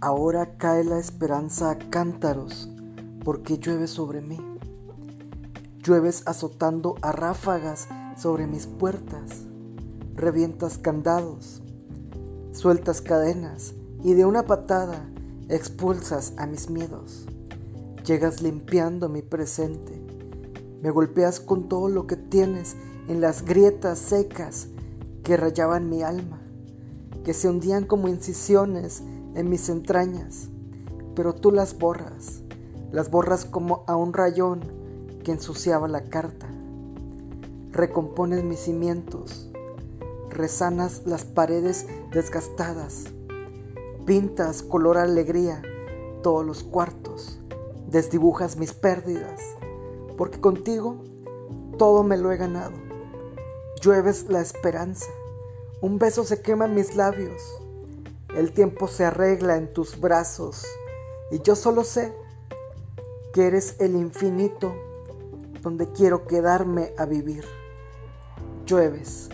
Ahora cae la esperanza a cántaros, porque llueve sobre mí. Llueves azotando a ráfagas sobre mis puertas. Revientas candados, sueltas cadenas y de una patada expulsas a mis miedos. Llegas limpiando mi presente. Me golpeas con todo lo que tienes en las grietas secas que rayaban mi alma, que se hundían como incisiones en mis entrañas, pero tú las borras, las borras como a un rayón que ensuciaba la carta. Recompones mis cimientos, resanas las paredes desgastadas, pintas color alegría todos los cuartos, desdibujas mis pérdidas, porque contigo todo me lo he ganado. Llueves la esperanza, un beso se quema en mis labios, el tiempo se arregla en tus brazos y yo solo sé que eres el infinito donde quiero quedarme a vivir. Llueves.